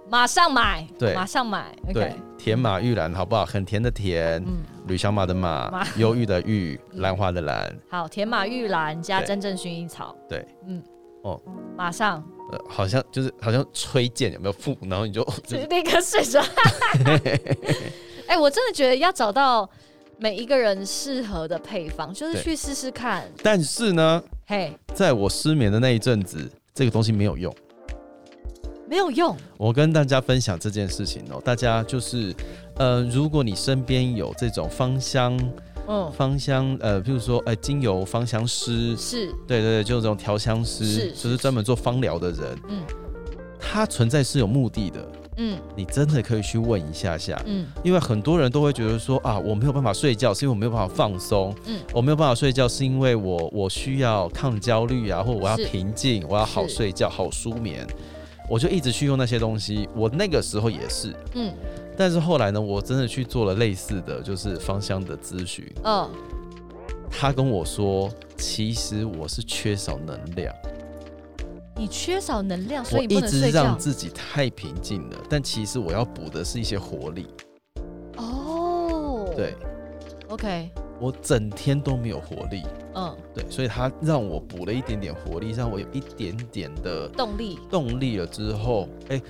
[SPEAKER 2] 马上买，
[SPEAKER 1] 对
[SPEAKER 2] 马上买。
[SPEAKER 1] 对甜马玉兰好不好？很甜的甜，
[SPEAKER 2] 嗯，
[SPEAKER 1] 吕小马的马
[SPEAKER 2] 马，
[SPEAKER 1] 忧郁的郁，
[SPEAKER 2] 嗯
[SPEAKER 1] 兰花的兰。
[SPEAKER 2] 好，甜马玉兰加真正薰衣草。
[SPEAKER 1] 对，
[SPEAKER 2] 嗯，
[SPEAKER 1] 哦，
[SPEAKER 2] 马上
[SPEAKER 1] 呃，好像就是好像吹剑有没有负？然后你就 就
[SPEAKER 2] 就立刻睡着。哎、我真的觉得要找到每一个人适合的配方，就是去试试看。
[SPEAKER 1] 但是呢，
[SPEAKER 2] 嘿，
[SPEAKER 1] 在我失眠的那一阵子，这个东西没有用。
[SPEAKER 2] 没有用。
[SPEAKER 1] 我跟大家分享这件事情哦，大家就是，呃，如果你身边有这种芳香、
[SPEAKER 2] 嗯，
[SPEAKER 1] 芳香，呃，譬如说，呃，精油芳香师，
[SPEAKER 2] 是，
[SPEAKER 1] 对对对，就是这种调香师，
[SPEAKER 2] 是
[SPEAKER 1] 就是专门做芳疗的人，
[SPEAKER 2] 嗯。
[SPEAKER 1] 他存在是有目的的，
[SPEAKER 2] 嗯。
[SPEAKER 1] 你真的可以去问一下下。
[SPEAKER 2] 嗯。
[SPEAKER 1] 因为很多人都会觉得说啊，我没有办法睡觉，是因为我没有办法放松。
[SPEAKER 2] 嗯。
[SPEAKER 1] 我没有办法睡觉，是因为我我需要抗焦虑啊，或我要平静，我要好睡觉、好舒眠。我就一直去用那些东西。我那个时候也是，
[SPEAKER 2] 嗯
[SPEAKER 1] 但是后来呢，我真的去做了类似的就是芳香的咨询。
[SPEAKER 2] 嗯，
[SPEAKER 1] 他跟我说，其实我是缺少能量，
[SPEAKER 2] 你缺少能量，所
[SPEAKER 1] 我
[SPEAKER 2] 以不
[SPEAKER 1] 一直让。自己太平静了。但其实我要补的是一些活力。
[SPEAKER 2] 哦，
[SPEAKER 1] 对
[SPEAKER 2] ，OK，
[SPEAKER 1] 我整天都没有活力，
[SPEAKER 2] 嗯，
[SPEAKER 1] 对，所以他让我补了一点点活力，让我有一点点的
[SPEAKER 2] 动力，
[SPEAKER 1] 动力了之后，哎、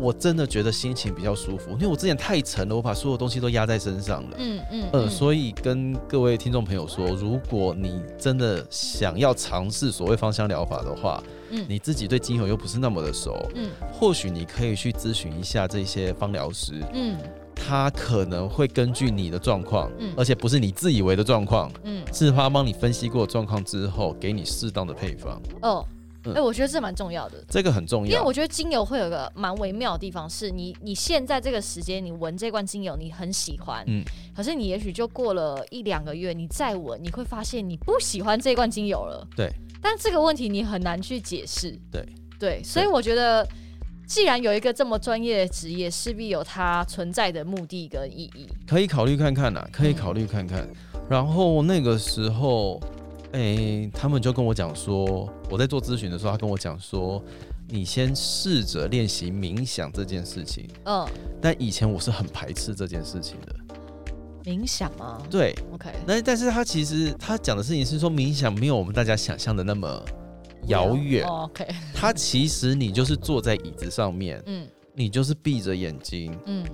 [SPEAKER 1] 我真的觉得心情比较舒服，因为我之前太沉了，我把所有东西都压在身上了。
[SPEAKER 2] 嗯嗯
[SPEAKER 1] 呃，
[SPEAKER 2] 嗯。
[SPEAKER 1] 所以跟各位听众朋友说，如果你真的想要尝试所谓芳香疗法的话，
[SPEAKER 2] 嗯。
[SPEAKER 1] 你自己对精油又不是那么的熟，
[SPEAKER 2] 嗯。
[SPEAKER 1] 或许你可以去咨询一下这些芳疗师，
[SPEAKER 2] 嗯。
[SPEAKER 1] 他可能会根据你的状况，
[SPEAKER 2] 嗯。
[SPEAKER 1] 而且不是你自以为的状况，
[SPEAKER 2] 嗯，
[SPEAKER 1] 是他帮你分析过状况之后，给你适当的配方，
[SPEAKER 2] 哦，哎、
[SPEAKER 1] 嗯
[SPEAKER 2] 我觉得这蛮重要的。
[SPEAKER 1] 这个很重要。
[SPEAKER 2] 因为我觉得精油会有个蛮微妙的地方，是你你现在这个时间你闻这罐精油你很喜欢，
[SPEAKER 1] 嗯
[SPEAKER 2] 可是你也许就过了一两个月，你再闻你会发现你不喜欢这罐精油了。
[SPEAKER 1] 对，
[SPEAKER 2] 但这个问题你很难去解释。
[SPEAKER 1] 对
[SPEAKER 2] 对，所以我觉得，既然有一个这么专业的职业，势必有它存在的目的跟意义。
[SPEAKER 1] 可以考虑看看呐、可以考虑看看。然后那个时候，哎、他们就跟我讲说，我在做咨询的时候，他跟我讲说，你先试着练习冥想这件事情。
[SPEAKER 2] 嗯，
[SPEAKER 1] 但以前我是很排斥这件事情的。
[SPEAKER 2] 冥想吗
[SPEAKER 1] 对
[SPEAKER 2] ，？OK，
[SPEAKER 1] 那但是他其实他讲的事情是说，冥想没有我们大家想象的那么遥远。
[SPEAKER 2] 哦 OK，
[SPEAKER 1] 他其实你就是坐在椅子上面，
[SPEAKER 2] 嗯
[SPEAKER 1] 你就是闭着眼睛，
[SPEAKER 2] 嗯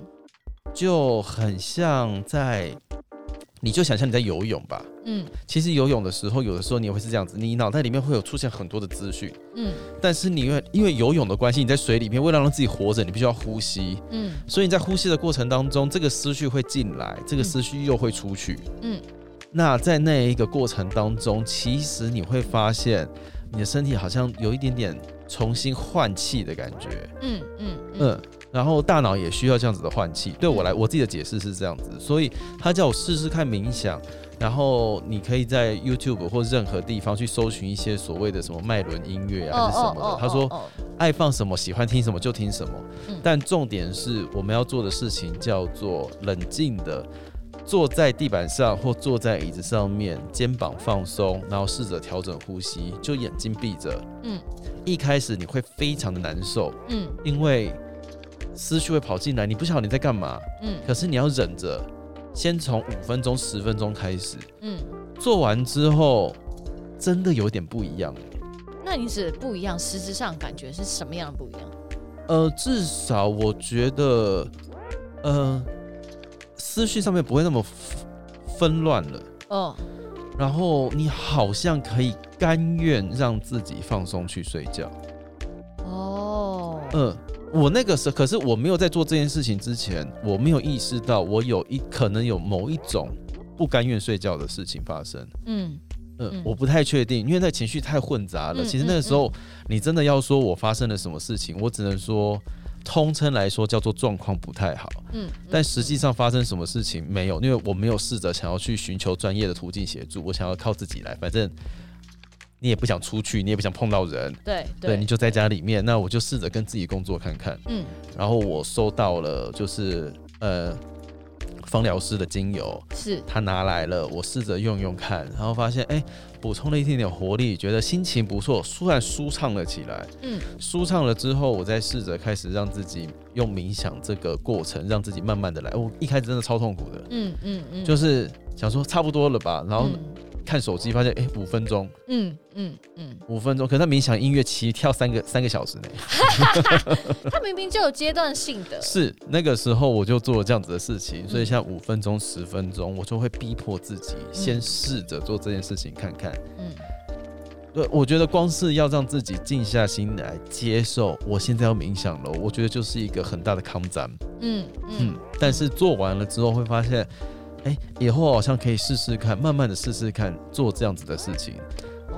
[SPEAKER 1] 就很像在，你就想象你在游泳吧。
[SPEAKER 2] 嗯。
[SPEAKER 1] 其实游泳的时候，有的时候你也会是这样子，你脑袋里面会有出现很多的资讯，
[SPEAKER 2] 嗯。
[SPEAKER 1] 但是你因为因为游泳的关系，你在水里面为了让自己活着，你必须要呼吸，
[SPEAKER 2] 嗯。
[SPEAKER 1] 所以你在呼吸的过程当中，这个思绪会进来，这个思绪又会出去。
[SPEAKER 2] 嗯。
[SPEAKER 1] 那在那一个过程当中，其实你会发现，你的身体好像有一点点重新换气的感觉，
[SPEAKER 2] 嗯嗯。
[SPEAKER 1] 嗯，然后大脑也需要这样子的换气。对我来，我自己的解释是这样子，所以他叫我试试看冥想，然后你可以在 YouTube 或任何地方去搜寻一些所谓的什么脉轮音乐啊，还是什么的。他说
[SPEAKER 2] 哦
[SPEAKER 1] 爱放什么，喜欢听什么就听什么
[SPEAKER 2] 嗯，
[SPEAKER 1] 但重点是我们要做的事情叫做冷静的。坐在地板上或坐在椅子上面，肩膀放松，然后试着调整呼吸，就眼睛闭着。
[SPEAKER 2] 嗯
[SPEAKER 1] 一开始你会非常的难受，
[SPEAKER 2] 嗯
[SPEAKER 1] 因为思绪会跑进来，你不晓得你在干嘛，
[SPEAKER 2] 嗯。
[SPEAKER 1] 可是你要忍着，先从五分钟、十分钟开始，
[SPEAKER 2] 嗯，
[SPEAKER 1] 做完之后，真的有点不一样。
[SPEAKER 2] 那你指的不一样，实质上感觉是什么样的不一样？
[SPEAKER 1] 呃，至少我觉得，呃，思绪上面不会那么纷纷乱了，
[SPEAKER 2] 哦。
[SPEAKER 1] 然后你好像可以甘愿让自己放松去睡觉。
[SPEAKER 2] 哦，
[SPEAKER 1] 嗯，我那个时候，可是我没有在做这件事情之前，我没有意识到我有一可能有某一种不甘愿睡觉的事情发生。
[SPEAKER 2] 嗯
[SPEAKER 1] 嗯，
[SPEAKER 2] 嗯
[SPEAKER 1] 我不太确定，因为那情绪太混杂了。
[SPEAKER 2] 嗯
[SPEAKER 1] 其实那个时候，你真的要说我发生了什么事情，我只能说，通称来说叫做状况不太好。
[SPEAKER 2] 嗯，
[SPEAKER 1] 但实际上发生什么事情没有，因为我没有试着想要去寻求专业的途径协助，我想要靠自己来。反正你也不想出去，你也不想碰到人，
[SPEAKER 2] 对
[SPEAKER 1] 对，你就在家里面。那我就试着跟自己工作看看。
[SPEAKER 2] 嗯
[SPEAKER 1] 然后我收到了，就是呃，芳疗师的精油，
[SPEAKER 2] 是
[SPEAKER 1] 他拿来了，我试着用用看，然后发现哎，补充了一点点活力，觉得心情不错，突然舒畅了起来。
[SPEAKER 2] 嗯
[SPEAKER 1] 舒畅了之后，我再试着开始让自己用冥想这个过程，让自己慢慢的来。我一开始真的超痛苦的，
[SPEAKER 2] 嗯嗯嗯，
[SPEAKER 1] 就是想说差不多了吧，然后
[SPEAKER 2] 嗯
[SPEAKER 1] 看手机发现哎五分钟，
[SPEAKER 2] 嗯嗯嗯，
[SPEAKER 1] 五分钟，可是他冥想音乐其实跳三个三个小时呢。
[SPEAKER 2] 他明明就有阶段性的，
[SPEAKER 1] 是那个时候我就做了这样子的事情，所以
[SPEAKER 2] 嗯
[SPEAKER 1] 像五分钟、十分钟，我就会逼迫自己先试着做这件事情看看。
[SPEAKER 2] 嗯
[SPEAKER 1] 对，我觉得光是要让自己静下心来接受，我现在要冥想了，我觉得就是一个很大的抗战。
[SPEAKER 2] 嗯
[SPEAKER 1] 嗯
[SPEAKER 2] 嗯，
[SPEAKER 1] 但是做完了之后会发现，哎，以后好像可以试试看，慢慢的试试看做这样子的事情。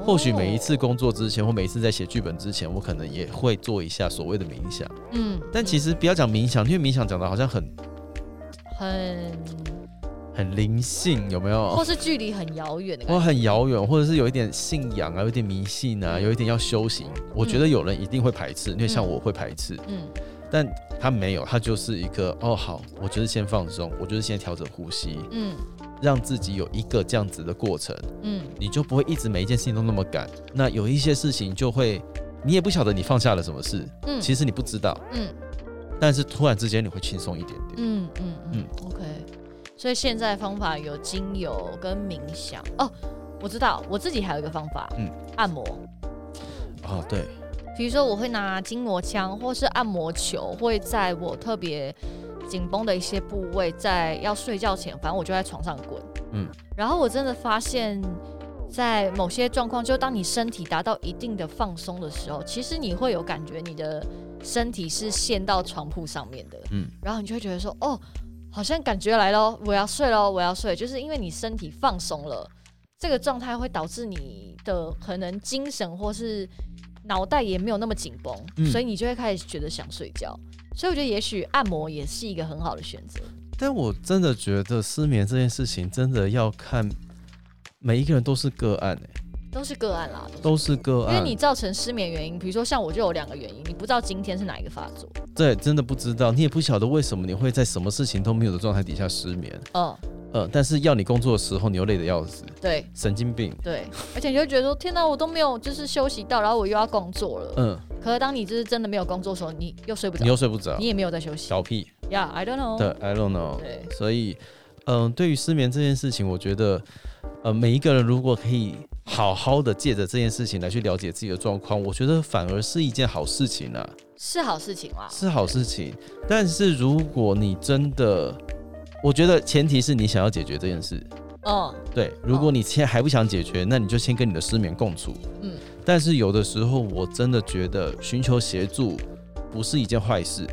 [SPEAKER 1] 或许每一次
[SPEAKER 2] 哦，
[SPEAKER 1] 工作之前，或每一次在写剧本之前，我可能也会做一下所谓的冥想。
[SPEAKER 2] 嗯，
[SPEAKER 1] 但其
[SPEAKER 2] 实
[SPEAKER 1] 实不要讲冥想，因为冥想讲的好像很
[SPEAKER 2] 很，
[SPEAKER 1] 很灵性，有没有或？
[SPEAKER 2] 是距离很遥远的
[SPEAKER 1] 或，很遥远，或者是有一点信仰啊，有一点迷信啊，有一点要修行。我觉得有人一定会排斥，因为像
[SPEAKER 2] 嗯
[SPEAKER 1] 我会排斥，
[SPEAKER 2] 嗯
[SPEAKER 1] 但他没有，他就是一个哦好，我就是先放松，我就是先调整呼吸，
[SPEAKER 2] 嗯。
[SPEAKER 1] 让自己有一个这样子的过程，
[SPEAKER 2] 嗯。
[SPEAKER 1] 你就不会一直每一件事情都那么赶。那有一些事情就会，你也不晓得你放下了什么事，
[SPEAKER 2] 嗯，
[SPEAKER 1] 其实你不知道，
[SPEAKER 2] 嗯。
[SPEAKER 1] 但是突然之间你会轻松一点点。
[SPEAKER 2] 嗯嗯嗯
[SPEAKER 1] 嗯
[SPEAKER 2] ，OK。所以现在方法有精油跟冥想。哦，我知道，我自己还有一个方法，
[SPEAKER 1] 嗯。
[SPEAKER 2] 按摩。
[SPEAKER 1] 哦，对，
[SPEAKER 2] 比如说，我会拿筋膜枪或是按摩球，会在我特别紧绷的一些部位，在要睡觉前，反正我就在床上滚。
[SPEAKER 1] 嗯，
[SPEAKER 2] 然后我真的发现，在某些状况，就当你身体达到一定的放松的时候，其实你会有感觉，你的身体是陷到床铺上面的。
[SPEAKER 1] 嗯
[SPEAKER 2] 然后你就会觉得说，哦，好像感觉来了，我要睡了，我要睡，就是因为你身体放松了，这个状态会导致你的可能精神或是脑袋也没有那么紧绷，
[SPEAKER 1] 嗯
[SPEAKER 2] 所以你就会开始觉得想睡觉。所以我觉得也许按摩也是一个很好的选择。
[SPEAKER 1] 但我真的觉得失眠这件事情真的要看每一个人都是个案、欸，
[SPEAKER 2] 都是个案啦，
[SPEAKER 1] 都是个案
[SPEAKER 2] 因为。你造成失眠原因，比如说像我就有两个原因，你不知道今天是哪一个发作，
[SPEAKER 1] 对，真的不知道，你也不晓得为什么你会在什么事情都没有的状态底下失眠。
[SPEAKER 2] 嗯，
[SPEAKER 1] 呃，但是要你工作的时候，你又累得要死，
[SPEAKER 2] 对
[SPEAKER 1] 神经病。
[SPEAKER 2] 对，而且你就觉得说，天哪，我都没有就是休息到，然后我又要工作了。
[SPEAKER 1] 嗯，
[SPEAKER 2] 可是当你就是真的没有工作的时候，你又睡不着
[SPEAKER 1] 你，又睡不着
[SPEAKER 2] 你，也没有在休息。
[SPEAKER 1] 小屁。
[SPEAKER 2] Yeah，I don't know。
[SPEAKER 1] 对，I don't know。
[SPEAKER 2] 对，
[SPEAKER 1] 所以，嗯、对于失眠这件事情，我觉得，呃，每一个人如果可以好好的借着这件事情来去了解自己的状况，我觉得反而是一件好事情啊，
[SPEAKER 2] 是好事情啦。
[SPEAKER 1] 是好事情。但是如果你真的，我觉得前提是你想要解决这件事。
[SPEAKER 2] 哦
[SPEAKER 1] 对，如果你现在还不想解决，那你就先跟你的失眠共处。
[SPEAKER 2] 嗯，
[SPEAKER 1] 但是有的时候，我真的觉得寻求协助不是一件坏事，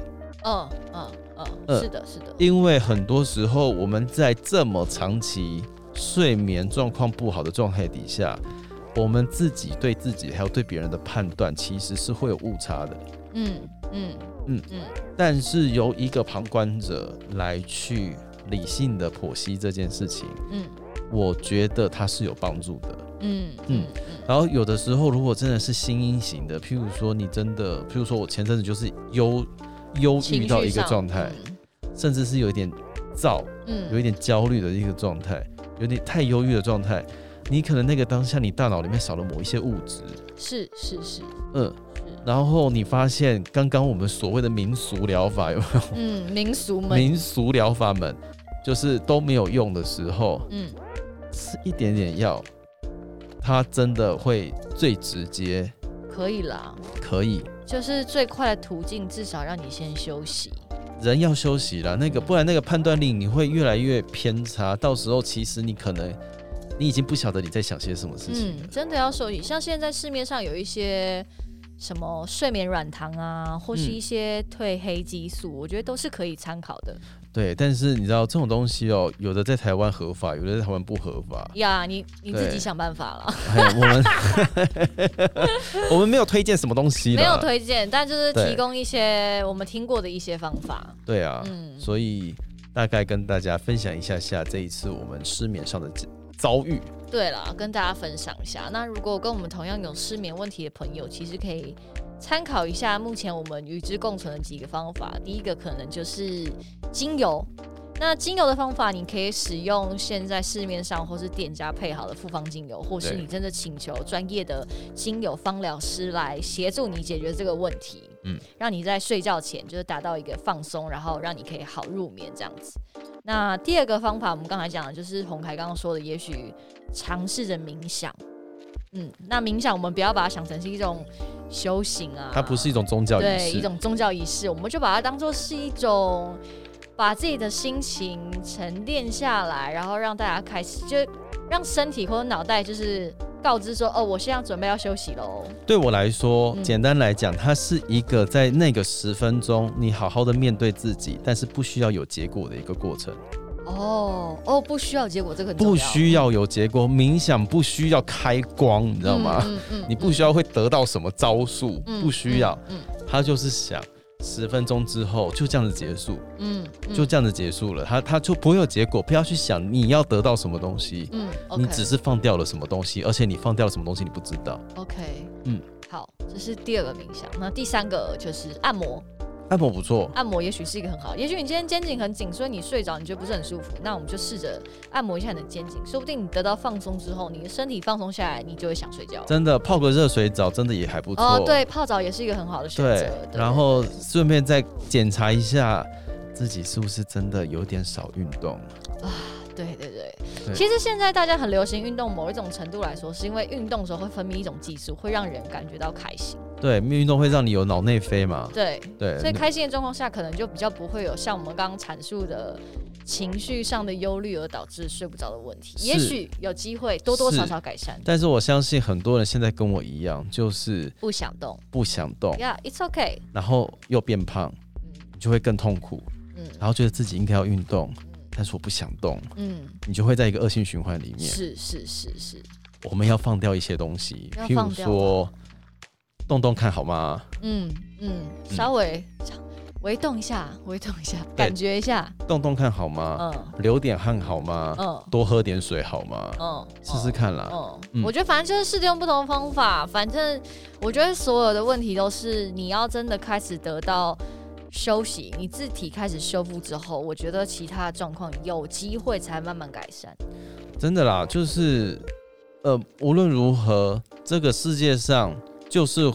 [SPEAKER 2] 嗯嗯嗯，
[SPEAKER 1] 呃
[SPEAKER 2] 是的，是的。
[SPEAKER 1] 因为很多时候我们在这么长期睡眠状况不好的状态底下，我们自己对自己还有对别人的判断其实是会有误差的。
[SPEAKER 2] 嗯嗯
[SPEAKER 1] 嗯
[SPEAKER 2] 嗯
[SPEAKER 1] 但是由一个旁观者来去理性的剖析这件事情，
[SPEAKER 2] 嗯。
[SPEAKER 1] 我觉得它是有帮助的。
[SPEAKER 2] 嗯
[SPEAKER 1] 嗯
[SPEAKER 2] 嗯
[SPEAKER 1] 然后有的时候，如果真的是心因型的，譬如说你真的，譬如说我前阵子就是忧忧郁到一个状态，甚至是有一点躁，
[SPEAKER 2] 嗯，
[SPEAKER 1] 有一点焦虑的一个状态，有点太忧郁的状态，你可能那个当下你大脑里面少了某一些物质，
[SPEAKER 2] 是是是，
[SPEAKER 1] 嗯，然后你发现刚刚我们所谓的民俗疗法有没有？
[SPEAKER 2] 嗯，民俗们，
[SPEAKER 1] 民俗疗法们就是都没有用的时候，
[SPEAKER 2] 嗯
[SPEAKER 1] 吃一点点药，它真的会最直接
[SPEAKER 2] 可以啦，
[SPEAKER 1] 可以。
[SPEAKER 2] 就是最快的途径，至少让你先休息。
[SPEAKER 1] 人要休息啦，那个不然那个判断力你会越来越偏差，到时候其实你可能你已经不晓得你在想些什么事情
[SPEAKER 2] 真的要休息。像现在市面上有一些什么睡眠软糖啊，或是
[SPEAKER 1] 嗯
[SPEAKER 2] 一些褪黑激素，我觉得都是可以参考的。
[SPEAKER 1] 对，但是你知道这种东西哦，有的在台湾合法，有的在台湾不合法。
[SPEAKER 2] 呀，你你自己想办法了，
[SPEAKER 1] 哎我们 我们没有推荐什么东西
[SPEAKER 2] 没有推荐，但就是提供一些我们听过的一些方法。
[SPEAKER 1] 对啊，
[SPEAKER 2] 嗯，
[SPEAKER 1] 所以大概跟大家分享一下下这一次我们失眠上的遭遇。
[SPEAKER 2] 对了，跟大家分享一下。那如果跟我们同样有失眠问题的朋友，其实可以参考一下目前我们与之共存的几个方法。第一个可能就是精油。那精油的方法，你可以使用现在市面上或是店家配好的复方精油，或是你真的请求专业的精油芳疗师来协助你解决这个问题。
[SPEAKER 1] 嗯，
[SPEAKER 2] 让你在睡觉前就是达到一个放松，然后让你可以好入眠这样子。那第二个方法，我们刚才讲的就是红凯刚刚说的，也许尝试着冥想。嗯，那冥想我们不要把它想成是一种修行啊，
[SPEAKER 1] 它不是一种宗教仪式，
[SPEAKER 2] 对一种宗教仪式，我们就把它当做是一种把自己的心情沉淀下来，然后让大家开始就让身体或者脑袋就是告知说，哦，我现在准备要休息喽。
[SPEAKER 1] 对我来说，
[SPEAKER 2] 嗯
[SPEAKER 1] 简单来讲，它是一个在那个十分钟，你好好的面对自己，但是不需要有结果的一个过程。
[SPEAKER 2] 哦哦，不需要结果，这个很
[SPEAKER 1] 不需要有结果，冥想不需要开光，你知道吗？
[SPEAKER 2] 嗯嗯
[SPEAKER 1] 你不需要会得到什么招数，
[SPEAKER 2] 嗯
[SPEAKER 1] 不需要，
[SPEAKER 2] 嗯
[SPEAKER 1] 他就是想十分钟之后就这样子结束，
[SPEAKER 2] 嗯，嗯。
[SPEAKER 1] 就这样子结束了，他他就不会有结果，不要去想你要得到什么东西，
[SPEAKER 2] 嗯，
[SPEAKER 1] 你只是放掉了什么东西，而且你放掉了什么东西你不知道。
[SPEAKER 2] OK，
[SPEAKER 1] 嗯，
[SPEAKER 2] 好，这是第二个冥想。那第三个就是按摩，
[SPEAKER 1] 按摩不错，
[SPEAKER 2] 按摩也许是一个很好，也许你今天肩颈很紧，所以你睡着你觉得不是很舒服，那我们就试着按摩一下你的肩颈，说不定你得到放松之后，你的身体放松下来，你就会想睡觉。
[SPEAKER 1] 真的泡个热水澡真的也还不错。
[SPEAKER 2] 哦，对，泡澡也是一个很好的选择。
[SPEAKER 1] 对，然后顺便再检查一下自己是不是真的有点少运动。
[SPEAKER 2] 对对对，
[SPEAKER 1] 对
[SPEAKER 2] 其实现在大家很流行运动，某一种程度来说，是因为运动的时候会分泌一种激素，会让人感觉到开心。
[SPEAKER 1] 对，运动会让你有脑内啡嘛？
[SPEAKER 2] 对，
[SPEAKER 1] 对，
[SPEAKER 2] 所以开心的状况下，可能就比较不会有像我们刚刚阐述的情绪上的忧虑而导致睡不着的问题。
[SPEAKER 1] 是
[SPEAKER 2] 也许有机会多多少少改善。
[SPEAKER 1] 但是我相信很多人现在跟我一样，就是
[SPEAKER 2] 不想动
[SPEAKER 1] 不想动
[SPEAKER 2] ，，Yeah，it's okay。
[SPEAKER 1] 然后又变胖，
[SPEAKER 2] 嗯
[SPEAKER 1] 你就会更痛苦。
[SPEAKER 2] 嗯
[SPEAKER 1] 然后觉得自己应该要运动，但是我不想动，
[SPEAKER 2] 嗯，
[SPEAKER 1] 你就会在一个恶性循环里面。
[SPEAKER 2] 是是是是，
[SPEAKER 1] 我们要放掉一些东西，譬如说动动看好吗？
[SPEAKER 2] 嗯嗯，稍微微动一下，微动一下，感觉一下，
[SPEAKER 1] 动动看好吗？
[SPEAKER 2] 嗯
[SPEAKER 1] 流点汗好吗？
[SPEAKER 2] 嗯
[SPEAKER 1] 多喝点水好吗？
[SPEAKER 2] 嗯，
[SPEAKER 1] 试试看啦。
[SPEAKER 2] 嗯，
[SPEAKER 1] 嗯
[SPEAKER 2] 我觉得反正就是试着用不同的方法，反正我觉得所有的问题都是你要真的开始得到休息，你自体开始修复之后，我觉得其他的状况有机会才慢慢改善。
[SPEAKER 1] 真的啦，就是呃，无论如何，这个世界上就是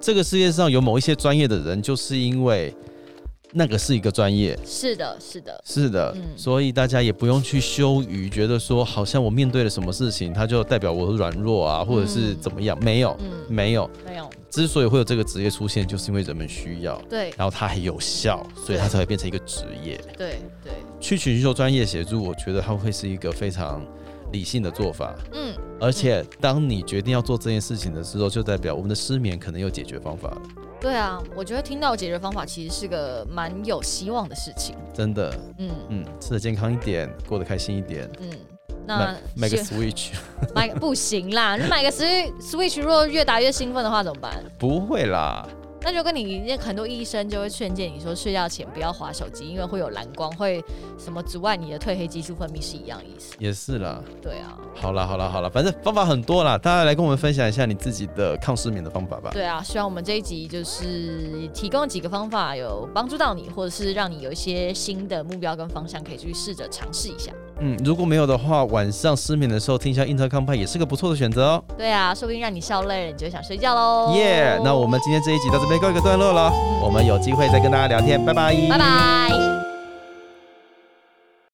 [SPEAKER 1] 这个世界上有某一些专业的人，就是因为那个是一个专业。
[SPEAKER 2] 是的，是的，
[SPEAKER 1] 是的，
[SPEAKER 2] 嗯
[SPEAKER 1] 所以大家也不用去羞于觉得说，好像我面对了什么事情，它就代表我软弱啊，或者是
[SPEAKER 2] 嗯
[SPEAKER 1] 怎么样？没有，
[SPEAKER 2] 嗯，
[SPEAKER 1] 没有。
[SPEAKER 2] 没有，
[SPEAKER 1] 之所以会有这个职业出现，就是因为人们需要，
[SPEAKER 2] 对
[SPEAKER 1] 然后它还有效，所以它才会变成一个职业。
[SPEAKER 2] 对对，
[SPEAKER 1] 去寻求专业协助，我觉得它会是一个非常理性的做法。
[SPEAKER 2] 嗯，
[SPEAKER 1] 而且，当你决定要做这件事情的时候，就代表我们的失眠可能有解决方法了。
[SPEAKER 2] 对啊，我觉得听到解决方法其实是个蛮有希望的事情。
[SPEAKER 1] 真的，
[SPEAKER 2] 嗯。
[SPEAKER 1] 嗯，吃的健康一点，过得开心一点，
[SPEAKER 2] 嗯，那
[SPEAKER 1] 买买个 Switch，
[SPEAKER 2] 买个不行啦，你买个 Switch Switch，如果越打越兴奋的话怎么办？
[SPEAKER 1] 不会啦，
[SPEAKER 2] 那就跟你那很多医生就会劝诫你说，睡觉前不要划手机，因为会有蓝光，会什么阻碍你的褪黑激素分泌是一样意思。
[SPEAKER 1] 也是啦。
[SPEAKER 2] 对啊，
[SPEAKER 1] 好啦，好啦，好啦，反正方法很多啦，大家来跟我们分享一下你自己的抗失眠的方法吧。
[SPEAKER 2] 对啊，希望我们这一集就是提供几个方法，有帮助到你，或者是让你有一些新的目标跟方向，可以去试着尝试一下。
[SPEAKER 1] 嗯，如果没有的话，晚上失眠的时候听一下 Intercom 派也是个不错的选择哦。
[SPEAKER 2] 对啊，说不定让你笑累了，你就想睡觉喽。
[SPEAKER 1] 耶、那我们今天这一集到这边告一个段落了，我们有机会再跟大家聊天，拜拜，
[SPEAKER 2] 拜拜。